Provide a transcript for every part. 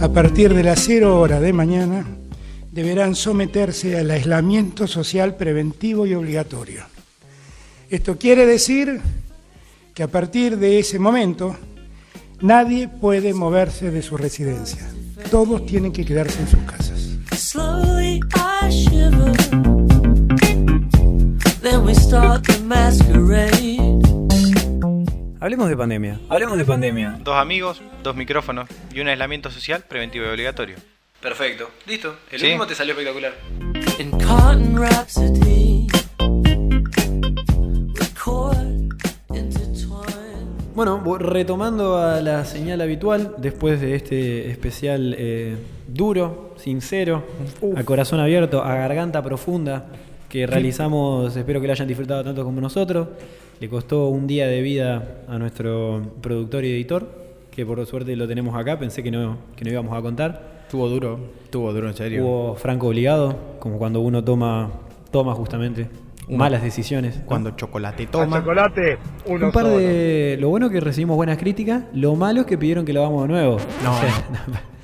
A partir de las 0 horas de mañana deberán someterse al aislamiento social preventivo y obligatorio. Esto quiere decir que a partir de ese momento nadie puede moverse de su residencia. Todos tienen que quedarse en sus casas. Hablemos de pandemia. Hablemos de pandemia. Dos amigos, dos micrófonos y un aislamiento social preventivo y obligatorio. Perfecto. Listo. El Sí. último te salió espectacular. In cotton rhapsody. Record intertwined. Bueno, retomando a la señal habitual, después de este especial eh, duro, sincero, a corazón abierto, a garganta profunda, que realizamos, espero que lo hayan disfrutado tanto como nosotros. Le costó un día de vida a nuestro productor y editor, que por suerte lo tenemos acá, pensé que no, que no íbamos a contar. Tuvo duro, tuvo duro en serio. Hubo franco obligado, como cuando uno toma, toma justamente Uno- malas decisiones. Cuando chocolate toma. chocolate, uno Un par solo. de. Lo bueno es que recibimos buenas críticas. Lo malo es que pidieron que lo hagamos de nuevo. No. O sea,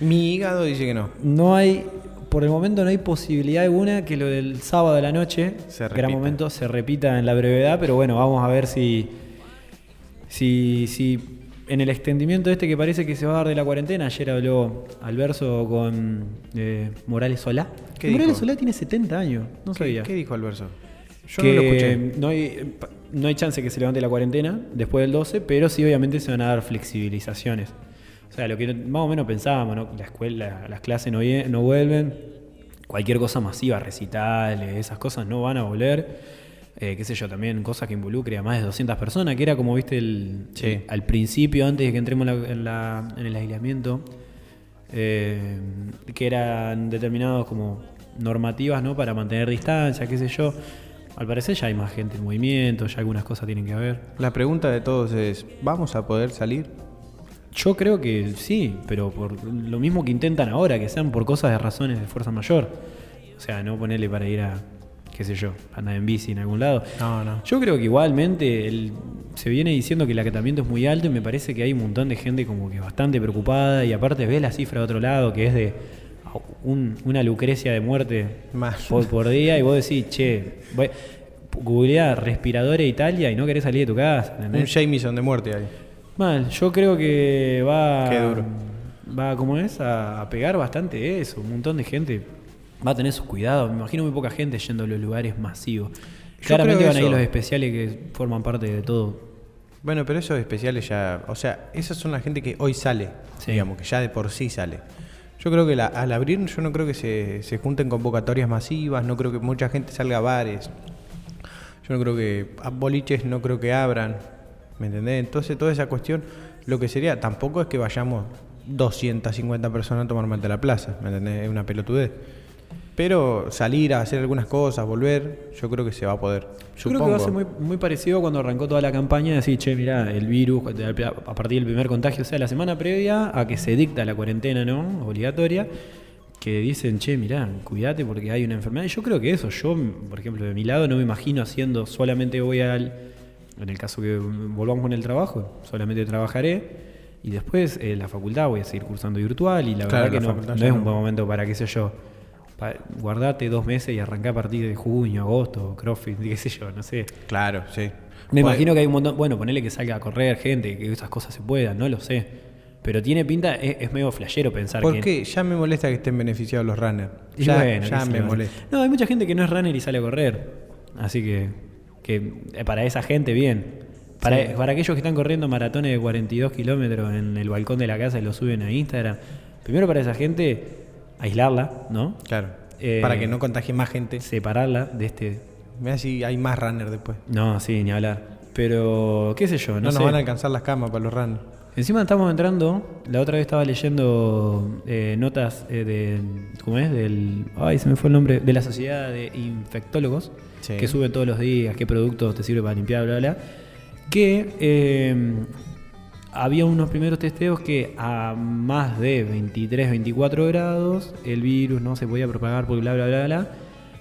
Mi hígado dice que no. no hay. Por el momento no hay posibilidad alguna que lo del sábado de la noche, Se gran momento, se repita en la brevedad. Pero bueno, vamos a ver si. Si. si en el extendimiento este que parece que se va a dar de la cuarentena, ayer habló Alverso con eh, Morales Solá. ¿Qué Morales dijo? Solá tiene 70 años, no ¿Qué, sabía. qué dijo Alverso? Yo que no lo escuché. no hay, no hay chance que se levante la cuarentena después del 12, pero sí obviamente se van a dar flexibilizaciones. O sea, lo que más o menos pensábamos, ¿no? La escuela, las clases no, no vuelven, cualquier cosa masiva, recitales, esas cosas no van a volver. Eh, qué sé yo, también cosas que involucre a más de 200 personas, que era como viste el, Sí. el- al principio, antes de que entremos en, la- en la- en el aislamiento, eh, que eran determinados como normativas ¿no? para mantener distancia, qué sé yo. Al parecer ya hay más gente en movimiento, ya algunas cosas tienen que haber. La pregunta de todos es, ¿vamos a poder salir? Yo creo que sí, pero por lo mismo que intentan ahora, que sean por cosas de razones de fuerza mayor. O sea, no ponerle para ir a, qué sé yo, andar en bici en algún lado. No, no. Yo creo que igualmente el- se viene diciendo que el acatamiento es muy alto y me parece que hay un montón de gente como que bastante preocupada y aparte ves la cifra de otro lado que es de un- una lucrecia de muerte Más. por, por día y vos decís, che, voy, googleá respiradores Italia y no querés salir de tu casa. Un ¿entendés? Jameson de muerte ahí. Mal, yo creo que va. Qué duro. Va, como es, a, a pegar bastante eso. Un montón de gente va a tener sus cuidados. Me imagino muy poca gente yendo a los lugares masivos. Yo Claramente van a ir los especiales que forman parte de todo. Bueno, pero esos especiales ya, o sea, esas son la gente que hoy sale, Sí. digamos, que ya de por sí sale. Yo creo que la- al abrir, yo no creo que se, se junten convocatorias masivas, no creo que mucha gente salga a bares. Yo no creo que a boliches no creo que abran, ¿me entendés? Entonces toda esa cuestión, lo que sería, tampoco es que vayamos 250 personas a tomar mate a la plaza, ¿me entendés? Es una pelotudez. Pero salir a hacer algunas cosas, volver, yo creo que se va a poder. Yo creo que va a ser muy, parecido cuando arrancó toda la campaña de decir, che, mirá, el virus, a partir del primer contagio, o sea, la semana previa a que se dicta la cuarentena, ¿no? Obligatoria, que dicen, che, mirá, cuídate porque hay una enfermedad. Y yo creo que eso, yo, por ejemplo, de mi lado no me imagino haciendo, solamente voy al, en el caso que volvamos con el trabajo, solamente trabajaré. Y después eh, la facultad voy a seguir cursando virtual y la Claro, verdad que la no, es un buen momento para, qué sé yo, pa- guardate dos meses y arrancar a partir de junio, agosto, CrossFit, qué sé yo, no sé. Claro, sí. Me imagino que hay un montón, bueno, ponele que salga a correr gente, que esas cosas se puedan, no lo sé. Pero tiene pinta, es, es medio flashero pensar ¿Por que... qué? Ya me molesta que estén beneficiados los runners. Ya, bueno, ya me molesta. No, hay mucha gente que no es runner y sale a correr. Así que, que eh, para esa gente, bien. Para, Sí. para aquellos que están corriendo maratones de 42 kilómetros en el balcón de la casa y lo suben a Instagram, primero para esa gente, aislarla, ¿no? Claro. Eh, Para que no contagie más gente. Separarla de este... Mira si hay más runners después. No, sí, ni hablar. Pero, qué sé yo, No, no, nos sé. van a alcanzar las camas para los runners. Encima estamos entrando, la otra vez estaba leyendo eh, notas eh, de, ¿cómo es? Del, ay, se me fue el nombre, de la Sociedad de Infectólogos, Sí. que suben todos los días, qué productos te sirve para limpiar, bla, bla, que eh, había unos primeros testeos que a más de 23, 24 grados el virus no se podía propagar por bla, bla, bla, bla,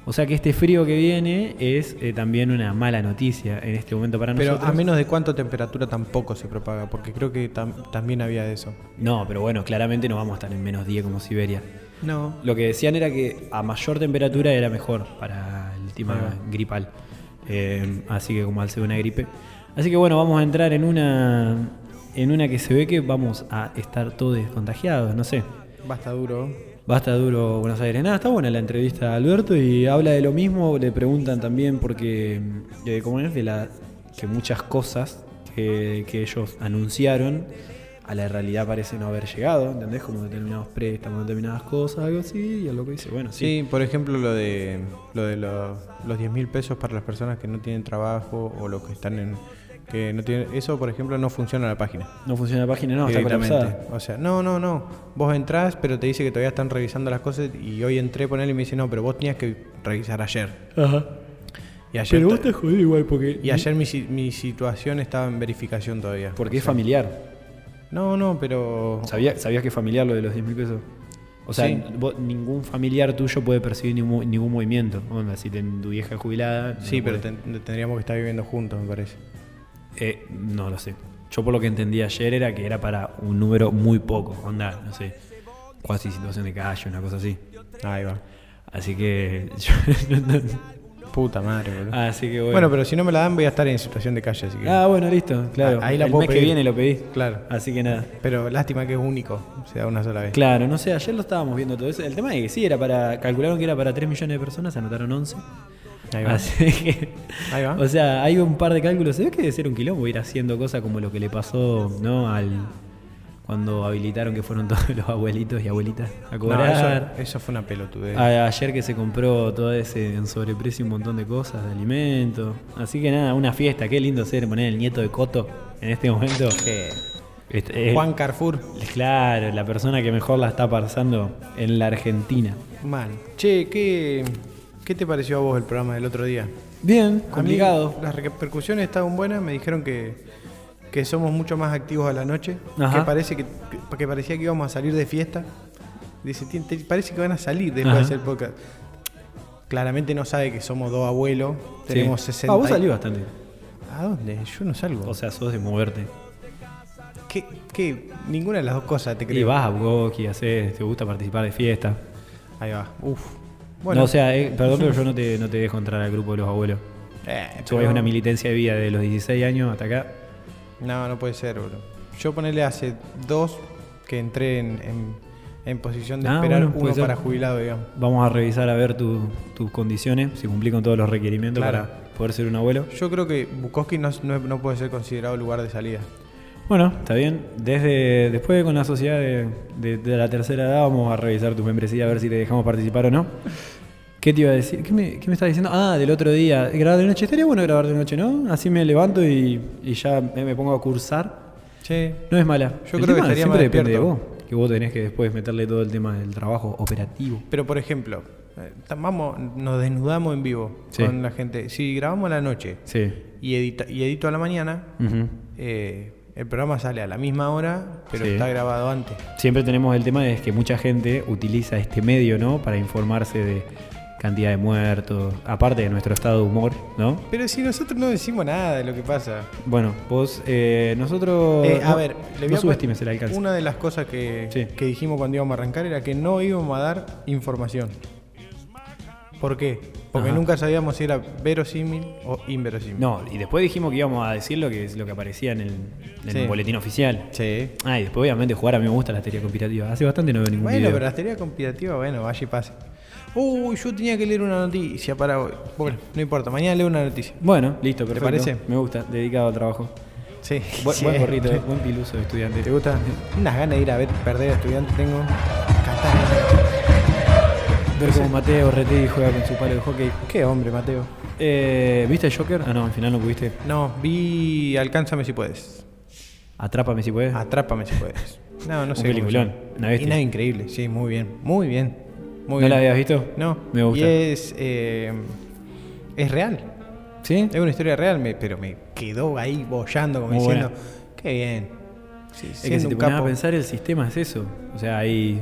O sea que este frío que viene es eh, también una mala noticia en este momento para Pero nosotros. a menos de cuánto temperatura tampoco se propaga, porque creo que tam- también había de eso. No, pero bueno, claramente no vamos a estar en menos 10 como Siberia. No. Lo que decían era que a mayor temperatura era mejor para el tema Ajá. gripal. Eh, así que como al ser una gripe. Así que bueno, vamos a entrar en una en una que se ve que vamos a estar todos contagiados, no sé. Basta duro. Basta duro Buenos Aires. Nada, está buena la entrevista a Alberto y habla de lo mismo. Le preguntan también porque, eh, como es, de la, que muchas cosas que, que ellos anunciaron a la realidad parece no haber llegado, ¿entendés? Como determinados préstamos, determinadas cosas, algo así, y a lo que dice, bueno, sí. Sí, por ejemplo, lo de, lo de los, los 10 mil pesos para las personas que no tienen trabajo o los que están en. Que no tienen Eso, por ejemplo, no funciona en la página. No funciona la página, no, está colapsada. O sea, no, no, no. Vos entrás, pero te dice que todavía están revisando las cosas y hoy entré con él y me dice, no, pero vos tenías que revisar ayer. Ajá. Y ayer, Pero vos te jodí igual porque. y ayer mi, mi situación estaba en verificación todavía. Porque O es familiar. No, no, pero... ¿Sabía- ¿Sabías que es familiar lo de los 10 mil pesos? O sea, Sí. vos- ningún familiar tuyo puede percibir ningún, ningún movimiento. Onda, si ten- tu vieja es jubilada. Sí, no pero ten- tendríamos que estar viviendo juntos, me parece. Eh, no lo sé. Yo por lo que entendí ayer era que era para un número muy poco. Onda, no sé. Cuasi situación de calle, una cosa así. Ahí va. Así que. yo- Puta madre, boludo. así que bueno. bueno. pero si no me la dan voy a estar en situación de calle, así que... Ah, bueno, listo. Claro. Ah, ahí la El puedo mes que viene lo pedí. Claro. Así que nada. Pero lástima que es único, se da una sola vez. Claro, no sé, ayer lo estábamos viendo todo eso. El tema es que sí, era para. Calcularon que era para 3 millones de personas, anotaron 11. Ahí va. Así que. Ahí va. O sea, hay un par de cálculos. Ve que debe ser un quilombo ir haciendo cosas como lo que le pasó, ¿no? Al. Cuando habilitaron que fueron todos los abuelitos y abuelitas a No, cobrar. eso, eso fue una pelotudez. A- ayer que se compró todo ese en sobreprecio un montón de cosas, de alimentos. Así que nada, una fiesta. Qué lindo ser poner el nieto de Coto en este momento. Eh, Este, eh, Juan Carrefour. Claro, la persona que mejor la está pasando en la Argentina. Man. Che, ¿qué, ¿qué te pareció a vos el programa del otro día? Bien, mí complicado. las repercusiones estaban buenas, me dijeron que, que somos mucho más activos a la noche, Ajá. que parece que, que- parecía que íbamos a salir de fiesta. Dice, "Tien- te- parece que van a salir después Ajá. de hacer podcast. Claramente no sabe que somos dos abuelos, tenemos Sí. 60. Ah, vos y- salís bastante. ¿A dónde? Yo no salgo. O sea, sos de moverte. ¿Qué, qué? Ninguna de las dos cosas te Y creo. vas a Bukowski, haces, te gusta participar de fiestas. Ahí va. Uf. No, o sea, eh, perdón, pero yo no te, no te dejo entrar al grupo de los abuelos. eh, Yo pero- una militancia de vida de los 16 años hasta acá. No, no puede ser, bro. Yo ponerle hace dos que entré en, en- en posición de Ah, esperar bueno, uno ser. para jubilado, digamos. Vamos a revisar a ver tu- tus condiciones, si cumplís con todos los requerimientos Claro. para poder ser un abuelo. Yo creo que Bukowski no, no- no puede ser considerado lugar de salida. Bueno, está bien. Desde después con la sociedad de, de- de la tercera edad vamos a revisar tu membresía a ver si te dejamos participar o no. ¿Qué te iba a decir? ¿Qué me, qué me estás diciendo? Ah, del otro día. Grabar de noche. Estaría bueno grabar de noche, ¿no? Así me levanto y, y ya me, me pongo a cursar. Che, No es mala. Yo El creo que estaría siempre más depende de vos. Que vos tenés que después meterle todo el tema del trabajo operativo. pero por ejemplo, eh, vamos, nos desnudamos en vivo Sí. con la gente. Si grabamos a la noche Sí. y, edita- y edito a la mañana, eh, el programa sale a la misma hora, pero Sí. está grabado antes. Siempre tenemos el tema de que mucha gente utiliza este medio, ¿no? Para informarse de cantidad de muertos, aparte de nuestro estado de humor, ¿no? Pero si nosotros no decimos nada de lo que pasa. Bueno, vos, eh, nosotros... Eh, a no- ver, le voy no a subestimes el alcance. Una de las cosas que, Sí. que dijimos cuando íbamos a arrancar era que no íbamos a dar información. ¿Por qué? Porque Ajá. nunca sabíamos si era verosímil o inverosímil. No, y después dijimos que íbamos a decir lo que, lo que aparecía en el, en Sí. el boletín oficial. Sí. Ah, y después obviamente jugar a mí me gusta la teoría conspirativa. Hace bastante no veo ningún Bueno, video. pero la teoría conspirativa, bueno, vaya y pase. Uy, yo tenía que leer una noticia para hoy. Bueno, no importa, mañana leo una noticia. Bueno, listo, perfecto. parece? Me gusta, dedicado al trabajo. Sí. Buen, sí. buen gorrito, buen piluso de estudiante. ¿Te gusta? Unas ganas de ir a ver perder a estudiante tengo. Catar. Ver cómo Mateo Retegui juega con su palo de hockey. Qué hombre, Mateo. Eh, ¿Viste el Joker? Ah, no, al final no pudiste. No, vi Alcánzame si puedes. Atrápame si puedes. Atrápame si puedes. No, no Un sé. cómo peliculón, una bestia. Y nada increíble, sí, muy bien. Muy bien. Muy ¿No bien. la habías visto? No. Me gusta. Y es. eh, es real. ¿Sí? Es una historia real, me- pero me quedó ahí bollando, como Muy diciendo. buena. Qué bien. Sí, Es que si te pones a pensar, el sistema es eso. O sea, hay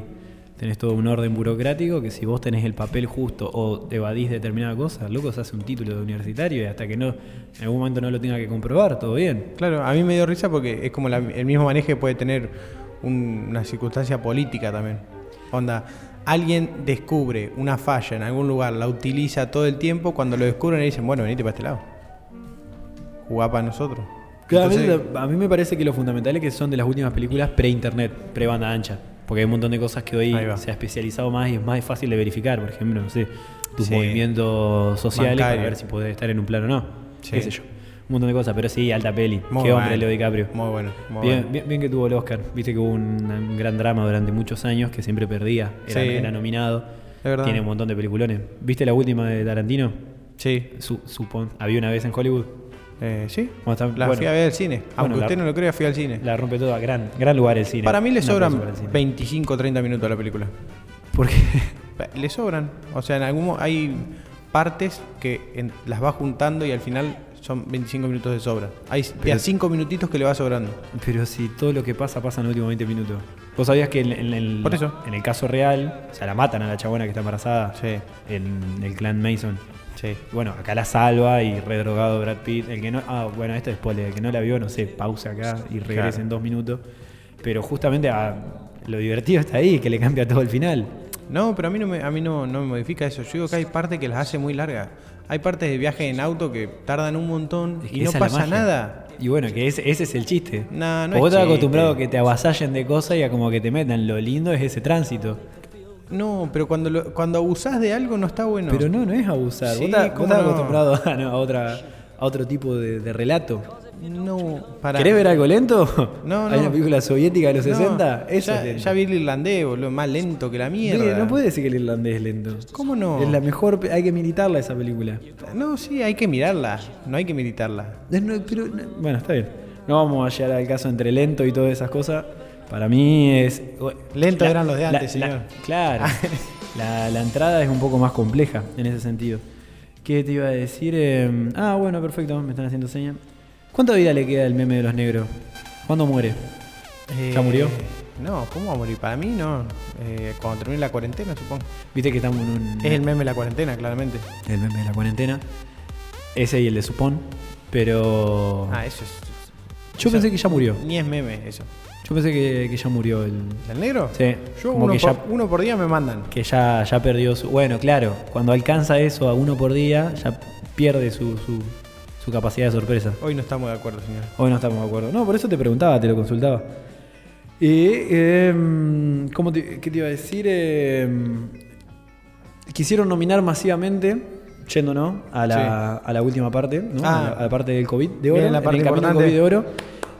tenés todo un orden burocrático que si vos tenés el papel justo o evadís determinada cosa, loco, se hace un título de universitario y hasta que no, en algún momento no lo tenga que comprobar, todo bien. Claro, a mí me dio risa porque es como la- el mismo manejo que puede tener un- una circunstancia política también. Onda, alguien descubre una falla en algún lugar, la utiliza todo el tiempo, cuando lo descubren le dicen, bueno, venite para este lado. Jugá para nosotros. Entonces, a mí me parece que lo fundamental es que son de las últimas películas pre-internet, pre-banda ancha. Porque hay un montón de cosas que hoy se ha especializado más y es más fácil de verificar. Por ejemplo, no sé, tus Sí. movimientos sociales para ver si puedes estar en un plano o no. Sí. Qué sé yo. Un montón de cosas, pero sí, alta peli. muy Qué hombre Leo DiCaprio. Muy bueno. muy Bien, bueno. bien, bien que tuvo el Oscar. Viste que hubo un, un gran drama durante muchos años que siempre perdía. Era, Sí. era nominado. Tiene un montón de peliculones. ¿Viste la última de Tarantino? Sí. Su, supon- había una vez en Hollywood. Eh, sí. Está- la bueno. fui a ver al cine. Aunque usted no lo crea, fui al cine. La rompe toda. Gran, gran lugar el cine. Para mí le aplauso sobran para el cine. 25 o 30 minutos a la película. Porque Le sobran. O sea, en algún hay partes que en- las va juntando y al final son 25 minutos de sobra. Hay de a 5 minutitos que le va sobrando. Pero si todo lo que pasa pasa en los últimos 20 minutos. ¿Vos sabías que en, en el, Por eso. en el caso real, o sea, la matan a la chabona que está embarazada Sí, en el clan Mason? sí. Bueno, acá la salva y redrogado Brad Pitt. El que no, ah, bueno, esto es spoiler. El que no la vio, no sé, pausa acá y regresa Claro. en dos minutos. Pero justamente ah, lo divertido está ahí, que le cambia todo el final. No, pero a mí no me, a mí no, no me modifica eso. Yo digo que hay partes que las hace muy largas. Hay partes de viaje en auto que tardan un montón Es que y no pasa nada. Y bueno, que ese, ese es el chiste. No, no Vos es estás acostumbrado a que te avasallen de cosas y a como que te metan. Lo lindo es ese tránsito. No, pero cuando lo- cuando abusás de algo no está bueno. Pero no, no es abusar. Sí, vos estás, acostumbrado a, no, a otra, a otro tipo de, de relato. No, para. ¿Querés ver algo lento? No, Hay no. una película soviética de los No, 60. Eso ya, es ya vi el irlandés, boludo, más lento que la mierda. No puede decir que el irlandés es lento. ¿Cómo no? Es la mejor. Hay que militarla esa película. No, sí, hay que mirarla. No hay que militarla. No- pero, no- bueno, está bien. No vamos a llegar al caso entre lento y todas esas cosas. Para mí es. Lento eran los de antes, señor. claro. la, la entrada es un poco más compleja en ese sentido. ¿Qué te iba a decir? Eh, ah, bueno, perfecto. Me están haciendo señas. ¿Cuánta vida le queda al meme de los negros? ¿Cuándo muere? ¿Ya murió? Eh, No, ¿cómo va a morir? Para mí no. Eh, cuando termine la cuarentena, supongo. Viste que estamos en un. Es el meme de la cuarentena, claramente. el meme de la cuarentena. Ese y el de Supón. Pero. Ah, eso es. yo eso- pensé que ya murió. Ni es meme eso. Yo pensé que, que ya murió el. ¿El negro? Sí. Yo como uno, que por, ya, uno por día me mandan. que ya, ya perdió su. Bueno, claro, cuando alcanza eso a uno por día, ya pierde su, su, su capacidad de sorpresa. Hoy no estamos de acuerdo, señor. Hoy no estamos de acuerdo. No, por eso te preguntaba, te lo consultaba. Y, em, ¿cómo te- ¿Qué te iba a decir? Em, quisieron nominar masivamente, yéndonos a la, a la última parte, ¿no? Ah. a, la, a la parte del COVID de oro, Viene la en parte el importante. COVID de oro.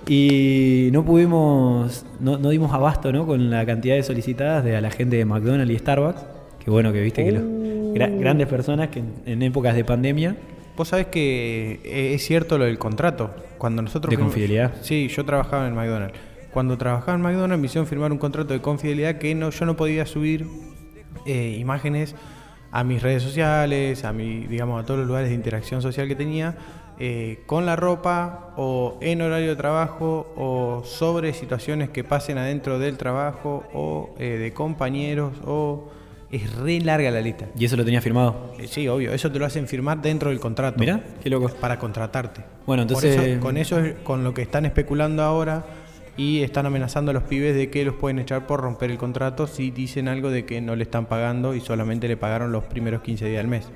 Y no pudimos, no, no dimos abasto ¿no? con la cantidad de solicitadas de a la gente de McDonald's y Starbucks. Que bueno, que viste que los Uh. gra- grandes personas que en, en épocas de pandemia Vos sabés que eh, es cierto lo del contrato. Cuando nosotros ¿De fuimos- confidencialidad? Sí, yo trabajaba en McDonald's. Cuando trabajaba en McDonald's me hicieron firmar un contrato de confidencialidad que no, yo no podía subir eh, imágenes a mis redes sociales, a mi, digamos, a todos los lugares de interacción social que tenía, eh, con la ropa o en horario de trabajo o sobre situaciones que pasen adentro del trabajo o eh, de compañeros o es re larga la lista. y eso lo tenía firmado. Eh, Sí, obvio, eso te lo hacen firmar dentro del contrato. Mirá, qué loco. Para contratarte. Bueno, entonces- eso- con eso es con lo que están especulando ahora y están amenazando a los pibes de que los pueden echar por romper el contrato si dicen algo de que no le están pagando y solamente le pagaron los primeros 15 días del mes.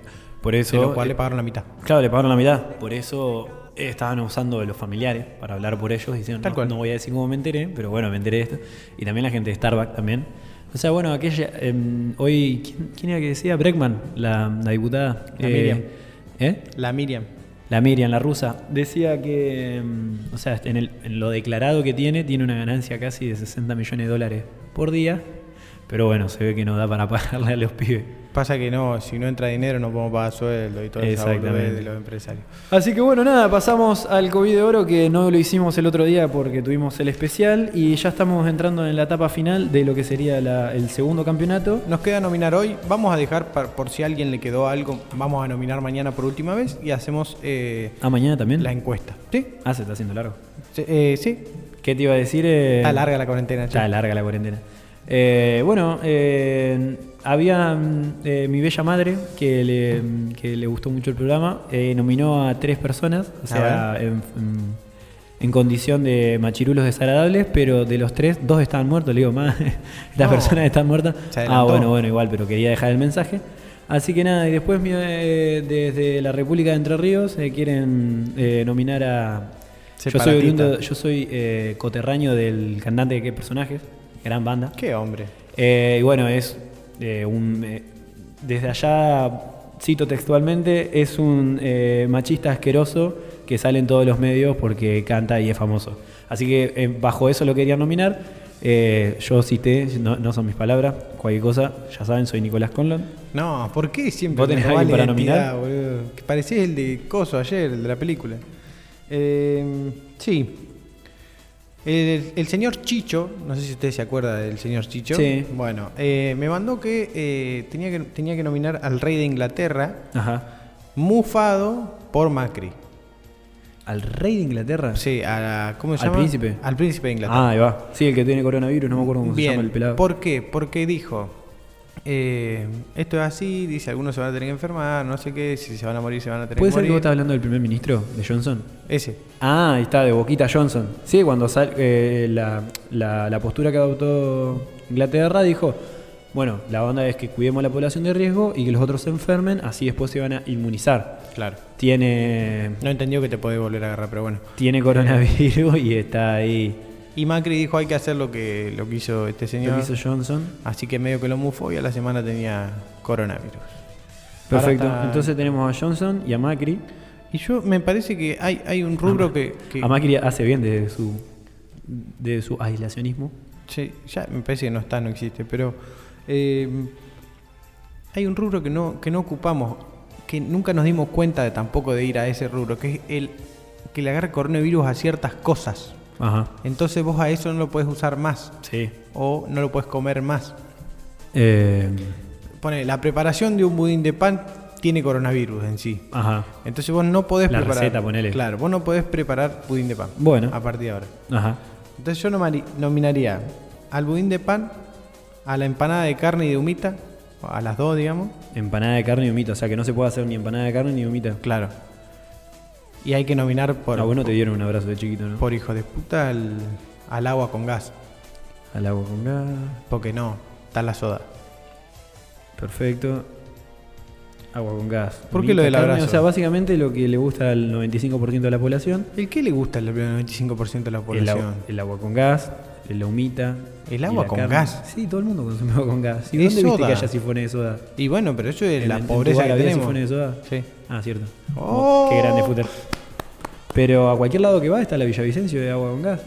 Por De eso. lo cual eh, le pagaron la mitad. Claro, le pagaron la mitad. Por eso eh, estaban usando de los familiares para hablar por ellos. Diciendo, Tal no, cual. no voy a decir cómo me enteré, pero bueno, me enteré de esto. Y también la gente de Starbucks también. O sea, bueno, aquella. em, hoy. ¿quién, quién era que decía? Breckman, la, la diputada. La Miriam. ¿Eh? La Miriam. La Miriam, la rusa, decía que, mm, o sea, en, el- en lo declarado que tiene, tiene una ganancia casi de 60 millones de dólares por día, pero bueno, se ve que no da para pagarle a los pibes. Pasa que no, si no entra dinero no podemos pagar sueldo y todo eso Exactamente. de los empresarios. Así que bueno, nada, pasamos al COVID de oro que no lo hicimos el otro día porque tuvimos el especial y ya estamos entrando en la etapa final de lo que sería la- el segundo campeonato. Nos queda nominar hoy. Vamos a dejar, par- por si a alguien le quedó algo, vamos a nominar mañana por última vez y hacemos eh, Ah, mañana también. la encuesta. ¿Sí? Ah, se está haciendo largo. Sí, eh, sí. ¿Qué te iba a decir? Eh, Está larga la cuarentena. che. Está larga la cuarentena. Eh, bueno, eh, había mm, eh, mi bella madre que le, que le gustó mucho el programa, eh, nominó a tres personas, o sea, en, condición de machirulos desagradables, pero de los tres, dos estaban muertos, le digo, más, las No. personas están muertas. Ah, bueno, bueno, igual, pero quería dejar el mensaje. Así que nada, y después desde la República de Entre Ríos quieren eh, nominar a... Yo soy, oriundo- yo soy eh, coterráneo del cantante de qué personajes, gran banda. Qué hombre. Eh, y bueno, es eh, un. eh, desde allá, cito textualmente, es un machista asqueroso que sale en todos los medios porque canta y es famoso. Así que bajo eso lo quería nominar. Yo cité, no, no son mis palabras, cualquier cosa, ya saben, soy Nicolás Conlon. No, ¿por qué siempre ¿Vos tenés alguien para nominar? boludo? Que parecía el de Coso ayer, el de la película. Sí. El, el señor Chicho, no sé si usted se acuerda del señor Chicho. Sí. Bueno, eh, me mandó que, eh, tenía que tenía que nominar al rey de Inglaterra, Ajá. mufado por Macri. ¿Al rey de Inglaterra? Sí, a ¿cómo se ¿Al llama? príncipe? Al príncipe de Inglaterra. Ah, ahí va. Sí, el que tiene coronavirus, no me acuerdo cómo se llama el pelado. ¿por qué? Porque dijo, eh, esto es así, dice, algunos se van a tener que enfermar, no sé qué, si se van a morir, se van a tener ¿Puede que ser que vos estás hablando del primer ministro, de Johnson? Ese. Ah, ahí está, de Boquita Johnson. Sí, cuando sal, eh, la, la- la postura que adoptó Inglaterra dijo, bueno, la onda es que cuidemos a la población de riesgo y que los otros se enfermen, así después se van a inmunizar. Claro. Tiene, No entendió que te podés volver a agarrar, pero bueno. tiene coronavirus y está ahí. Y Macri dijo hay que hacer lo que, lo que hizo este Lo señor. que hizo Johnson. Así que medio que lo mufó y a la semana tenía coronavirus. Perfecto. Está- Entonces tenemos a Johnson y a Macri. Y yo me parece que hay, hay un rubro que, que- A Macri hace bien de su, de su aislacionismo. Sí, ya me parece que no está, no existe, pero eh, hay un rubro que no, que no ocupamos, que nunca nos dimos cuenta de tampoco de ir a ese rubro, que es el que le agarra coronavirus a ciertas cosas. Ajá. Entonces vos a eso no lo puedes usar más Sí. o no lo puedes comer más. Eh, Pone, la preparación de un budín de pan tiene coronavirus en sí. ajá. Entonces vos no podés La preparar. receta, ponele. Claro, vos no podés preparar budín de pan. Bueno. A partir de ahora. Ajá. Entonces yo nominaría al budín de pan, a la empanada de carne y de humita, a las dos, digamos. Empanada de carne y humita. O sea que no se puede hacer ni empanada de carne ni humita. Claro. Y hay que nominar por, a vos no te dieron un abrazo de chiquito, ¿no? por hijo de puta al, al agua con gas. Al agua con gas. Porque no, está la soda. Perfecto. Agua con gas. ¿Por qué lo del abrazo? O sea, básicamente lo que le gusta al 95% de la población. ¿El qué le gusta al 95% de la El población? el agua con gas, la humita. ¿El agua con carne. gas? Sí, todo el mundo consume agua con gas. ¿Y Es dónde viste soda. que haya sifones de soda? Y bueno, pero eso es ¿En- la en tu pobreza bar que tenemos. sifones de soda? Sí. Ah, cierto. Oh. Qué grande footer. Pero a cualquier lado que va está la Villavicencio de agua con gas.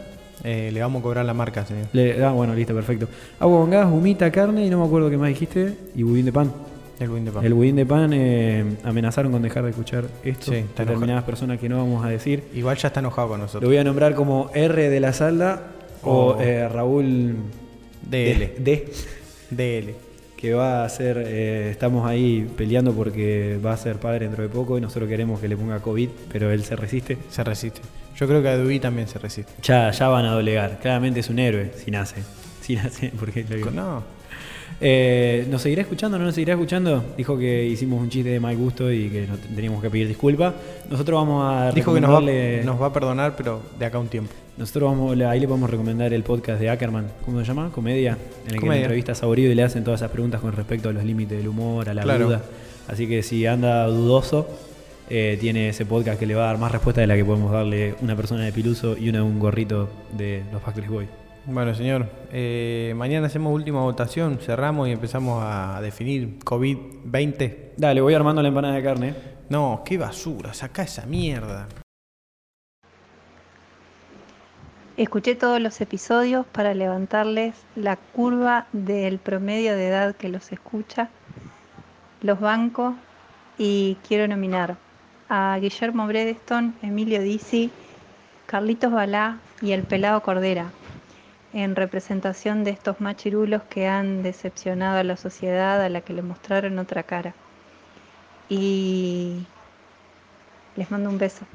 Eh, le vamos a cobrar la marca, señor. Le- ah, bueno, listo, perfecto. Agua con gas, humita, carne y no me acuerdo qué más dijiste. Y budín de pan. El budín de pan. El budín de pan eh, amenazaron con dejar de escuchar esto. Sí, determinadas personas que no vamos a decir. Igual ya está enojado con Lo nosotros. voy a nombrar como R de la Salda o Oh. eh, Raúl DL. D, DL. Que va a ser, eh, estamos ahí peleando porque va a ser padre dentro de poco y nosotros queremos que le ponga COVID, pero él se resiste. Se resiste. Yo creo que a Dubí también se resiste. Ya, ya van a doblegar. Claramente es un héroe, si nace. Si nace, porque lo digo. No. Eh, ¿Nos seguirá escuchando no nos seguirá escuchando? Dijo que hicimos un chiste de mal gusto y que no te- teníamos que pedir disculpas. Nosotros vamos a Dijo que nos va, nos va a perdonar, pero de acá a un tiempo. Nosotros vamos, ahí le podemos recomendar el podcast de Ackerman, ¿cómo se llama? Comedia, en el que le entrevista a Saborío y le hacen todas esas preguntas con respecto a los límites del humor, a la Claro. duda. Así que si anda dudoso, eh, tiene ese podcast que le va a dar más respuesta de la que podemos darle una persona de Piluso y una de un gorrito de los Factory Boys. Bueno, señor, eh, mañana hacemos última votación, cerramos y empezamos a definir COVID-20. Dale, voy armando la empanada de carne. No, qué basura, saca esa mierda. Escuché todos los episodios para levantarles la curva del promedio de edad que los escucha, los bancos y quiero nominar a Guillermo Bredeston, Emilio Dizzi, Carlitos Balá y el Pelado Cordera en representación de estos machirulos que han decepcionado a la sociedad a la que le mostraron otra cara. Y les mando un beso.